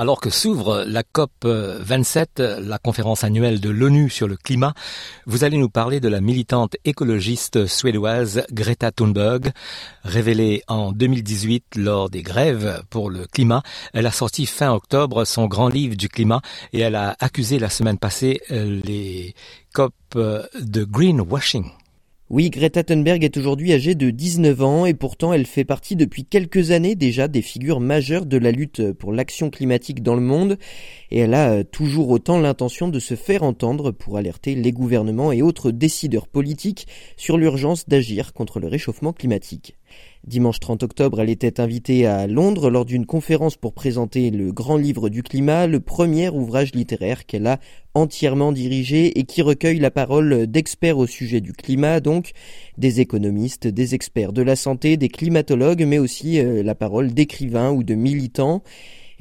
Alors que s'ouvre la COP 27, la conférence annuelle de l'ONU sur le climat, vous allez nous parler de la militante écologiste suédoise Greta Thunberg. Révélée en 2018 lors des grèves pour le climat, elle a sorti fin octobre son grand livre du climat et elle a accusé la semaine passée les COP de greenwashing. Oui, Greta Thunberg est aujourd'hui âgée de 19 ans et pourtant elle fait partie depuis quelques années déjà des figures majeures de la lutte pour l'action climatique dans le monde et elle a euh, toujours autant l'intention de se faire entendre pour alerter les gouvernements et autres décideurs politiques sur l'urgence d'agir contre le réchauffement climatique. Dimanche 30 octobre, elle était invitée à Londres lors d'une conférence pour présenter le Grand Livre du Climat, le premier ouvrage littéraire qu'elle a entièrement dirigé et qui recueille la parole d'experts au sujet du climat, donc des économistes, des experts de la santé, des climatologues, mais aussi euh, la parole d'écrivains ou de militants.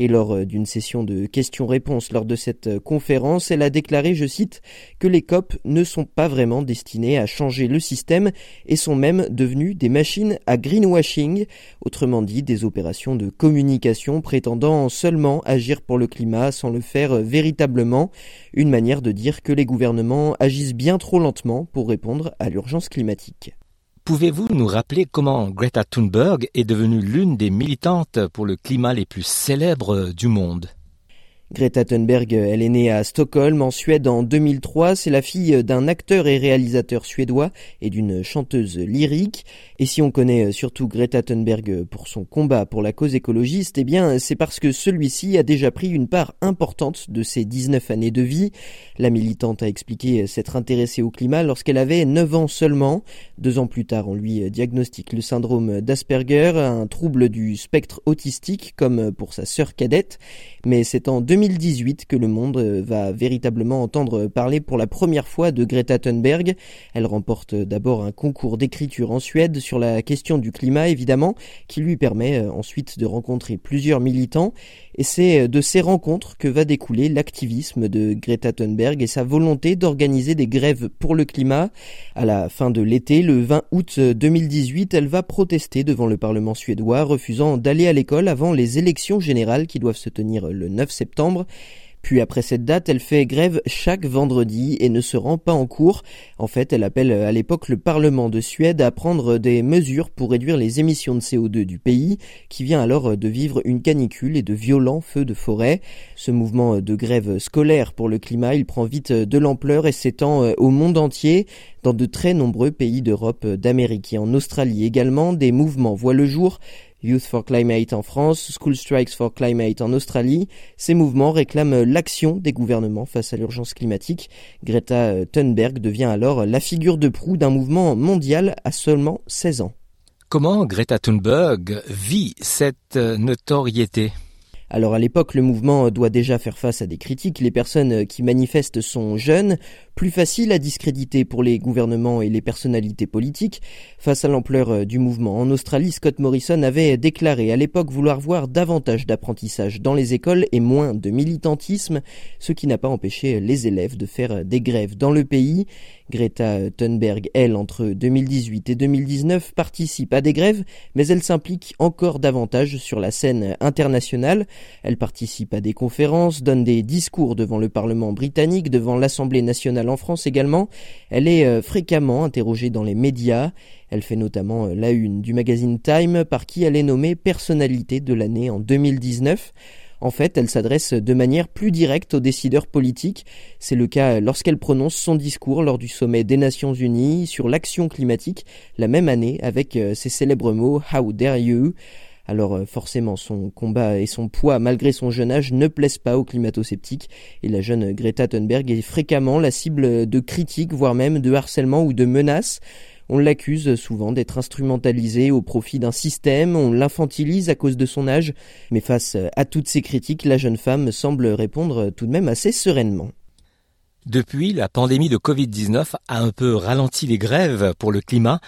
Et lors euh, d'une session de questions-réponses lors de cette euh, conférence, elle a déclaré, je cite, que les COP ne sont pas vraiment destinés à changer le système et sont même devenus des machines à greenwashing, autrement dit des opérations de communication prétendant seulement agir pour le climat sans le faire euh, véritablement, une manière de dire que les gouvernements agissent bien trop lentement pour répondre à l'urgence climatique. Pouvez-vous nous rappeler comment Greta Thunberg est devenue l'une des militantes pour le climat les plus célèbres du monde? Greta Thunberg, elle est née à Stockholm, en Suède, en 2003. C'est la fille d'un acteur et réalisateur suédois et d'une chanteuse lyrique. Et si on connaît surtout Greta Thunberg pour son combat pour la cause écologiste, eh bien, c'est parce que celui-ci a déjà pris une part importante de ses 19 années de vie. La militante a expliqué s'être intéressée au climat lorsqu'elle avait 9 ans seulement. Deux ans plus tard, on lui diagnostique le syndrome d'Asperger, un trouble du spectre autistique, comme pour sa sœur cadette. Mais c'est en 2018 que le monde euh, va véritablement entendre parler pour la première fois de Greta Thunberg. Elle remporte d'abord un concours d'écriture en Suède sur la question du climat évidemment, qui lui permet euh, ensuite de rencontrer plusieurs militants. Et c'est euh, de ces rencontres que va découler l'activisme de Greta Thunberg et sa volonté d'organiser des grèves pour le climat. À la fin de l'été, le 20 août 2018, elle va protester devant le Parlement suédois, refusant d'aller à l'école avant les élections générales qui doivent se tenir le 9 septembre puis après cette date, elle fait grève chaque vendredi et ne se rend pas en cours. En fait, elle appelle à l'époque le Parlement de Suède à prendre des mesures pour réduire les émissions de CO2 du pays, qui vient alors de vivre une canicule et de violents feux de forêt. Ce mouvement de grève scolaire pour le climat, il prend vite de l'ampleur et s'étend au monde entier. Dans de très nombreux pays d'Europe, d'Amérique et en Australie également, des mouvements voient le jour. Youth for Climate en France, School Strikes for Climate en Australie. Ces mouvements réclament l'action des gouvernements face à l'urgence climatique. Greta Thunberg devient alors la figure de proue d'un mouvement mondial à seulement 16 ans. Comment Greta Thunberg vit cette notoriété? Alors à l'époque, le mouvement doit déjà faire face à des critiques. Les personnes qui manifestent sont jeunes, plus faciles à discréditer pour les gouvernements et les personnalités politiques. Face à l'ampleur du mouvement en Australie, Scott Morrison avait déclaré à l'époque vouloir voir davantage d'apprentissage dans les écoles et moins de militantisme, ce qui n'a pas empêché les élèves de faire des grèves dans le pays. Greta Thunberg, elle, entre 2018 et 2019, participe à des grèves, mais elle s'implique encore davantage sur la scène internationale. Elle participe à des conférences, donne des discours devant le Parlement britannique, devant l'Assemblée nationale en France également. Elle est euh, fréquemment interrogée dans les médias. Elle fait notamment euh, la une du magazine Time par qui elle est nommée personnalité de l'année en 2019. En fait, elle s'adresse de manière plus directe aux décideurs politiques. C'est le cas lorsqu'elle prononce son discours lors du sommet des Nations Unies sur l'action climatique la même année avec euh, ses célèbres mots How dare you? Alors euh, forcément, son combat et son poids, malgré son jeune âge, ne plaisent pas aux climato-sceptiques, et la jeune Greta Thunberg est fréquemment la cible de critiques, voire même de harcèlement ou de menaces. On l'accuse souvent d'être instrumentalisé au profit d'un système, on l'infantilise à cause de son âge, mais face à toutes ces critiques, la jeune femme semble répondre tout de même assez sereinement. Depuis, la pandémie de Covid-19 a un peu ralenti les grèves pour le climat.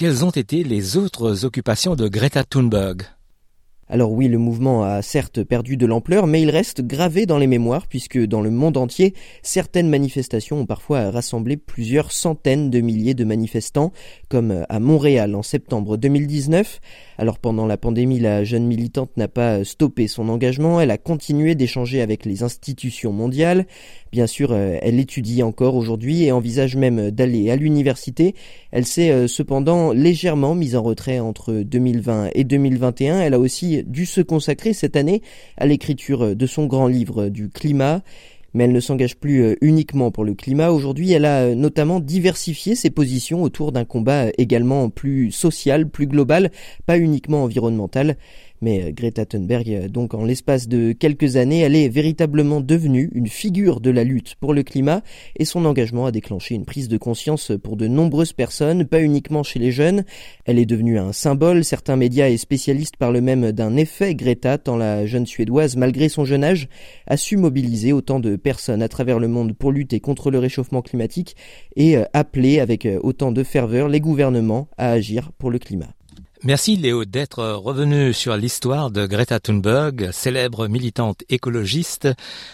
Quelles ont été les autres occupations de Greta Thunberg? Alors oui, le mouvement a certes perdu de l'ampleur, mais il reste gravé dans les mémoires puisque dans le monde entier, certaines manifestations ont parfois rassemblé plusieurs centaines de milliers de manifestants, comme à Montréal en septembre 2019. Alors pendant la pandémie, la jeune militante n'a pas stoppé son engagement, elle a continué d'échanger avec les institutions mondiales. Bien sûr, euh, elle étudie encore aujourd'hui et envisage même d'aller à l'université. Elle s'est euh, cependant légèrement mise en retrait entre 2020 et 2021. Elle a aussi dû se consacrer cette année à l'écriture de son grand livre du climat mais elle ne s'engage plus euh, uniquement pour le climat. Aujourd'hui, elle a notamment diversifié ses positions autour d'un combat également plus social, plus global, pas uniquement environnemental. Mais euh, Greta Thunberg, euh, donc en l'espace de quelques années, elle est véritablement devenue une figure de la lutte pour le climat et son engagement a déclenché une prise de conscience pour de nombreuses personnes, pas uniquement chez les jeunes. Elle est devenue un symbole, certains médias et spécialistes parlent même d'un effet Greta tant la jeune Suédoise, malgré son jeune âge, a su mobiliser autant de personnes à travers le monde pour lutter contre le réchauffement climatique et euh, appeler avec autant de ferveur les gouvernements à agir pour le climat. Merci Léo d'être revenu sur l'histoire de Greta Thunberg, célèbre militante écologiste,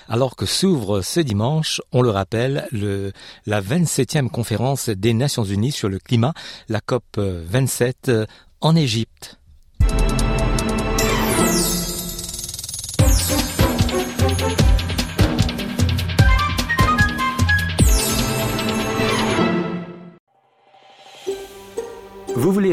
alors que s'ouvre ce dimanche, on le rappelle, le, la 27e conférence des Nations Unies sur le climat, la COP 27 en Égypte.